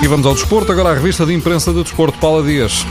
E vamos ao desporto, agora a revista de imprensa do desporto, Paula Dias.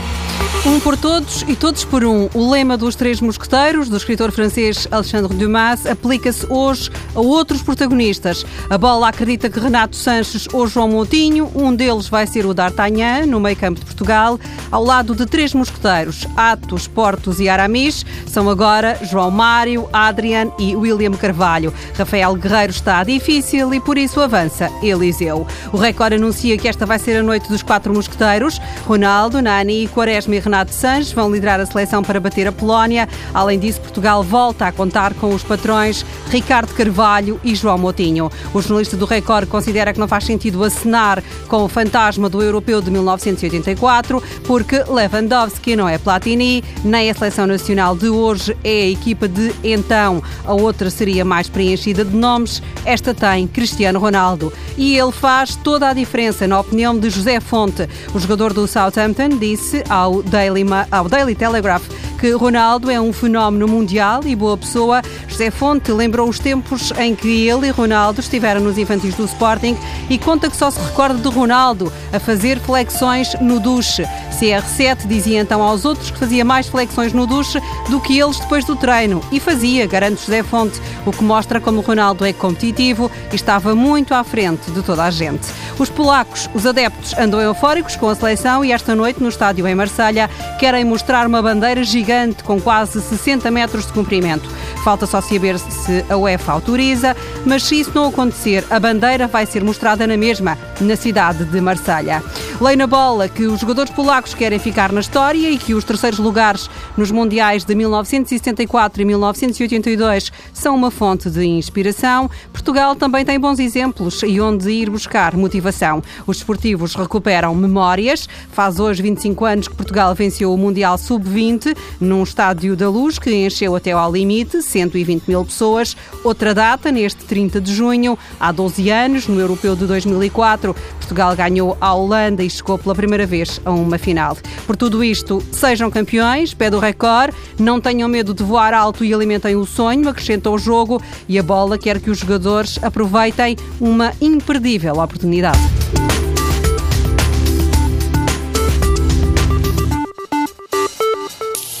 Um por todos e todos por um. O lema dos Três Mosqueteiros, do escritor francês Alexandre Dumas, aplica-se hoje a outros protagonistas. A bola acredita que Renato Sanches ou João Moutinho, um deles vai ser o D'Artagnan, no meio campo de Portugal, ao lado de três mosqueteiros, Atos, Portos e Aramis, são agora João Mário, Adrian e William Carvalho. Rafael Guerreiro está difícil e por isso avança Eliseu. O Record anuncia que esta vai ser a noite dos quatro mosqueteiros. Ronaldo, Nani, Quaresma e Renato Sanches vão liderar a seleção para bater a Polónia. Além disso, Portugal volta a contar com os patrões Ricardo Carvalho e João Motinho. O jornalista do Record considera que não faz sentido acenar com o fantasma do europeu de 1984, porque Lewandowski não é Platini, nem a seleção nacional de hoje é a equipa de então. A outra seria mais preenchida de nomes. Esta tem Cristiano Ronaldo. E ele faz toda a diferença, na opinião de José Fonte. O jogador do Southampton disse ao Daily, ao Daily Telegraph que Ronaldo é um fenómeno mundial e boa pessoa. José Fonte lembrou os tempos em que ele e Ronaldo estiveram nos infantis do Sporting e conta que só se recorda de Ronaldo a fazer flexões no duche. CR7 dizia então aos outros que fazia mais flexões no duche do que eles depois do treino. E fazia, garante José Fonte, o que mostra como Ronaldo é competitivo e estava muito à frente de toda a gente. Os polacos, os adeptos, andam eufóricos com a seleção e esta noite, no estádio em Marselha querem mostrar uma bandeira gigante com quase 60 metros de comprimento. Falta só saber se a UEFA autoriza, mas se isso não acontecer, a bandeira vai ser mostrada na mesma, na cidade de Marselha. Lei na bola que os jogadores polacos querem ficar na história e que os terceiros lugares nos Mundiais de 1974 e 1982 são uma fonte de inspiração. Portugal também tem bons exemplos e onde ir buscar motivação. Os esportivos recuperam memórias. Faz hoje 25 anos que Portugal venceu o Mundial Sub-20 num estádio da Luz que encheu até ao limite, 120 mil pessoas. Outra data, neste 30 de junho, há 12 anos, no Europeu de 2004, Portugal ganhou a Holanda e chegou pela primeira vez a uma final. Por tudo isto, sejam campeões, pé do recorde, não tenham medo de voar alto e alimentem o sonho, acrescentam o jogo e a bola quer que os jogadores aproveitem uma imperdível oportunidade.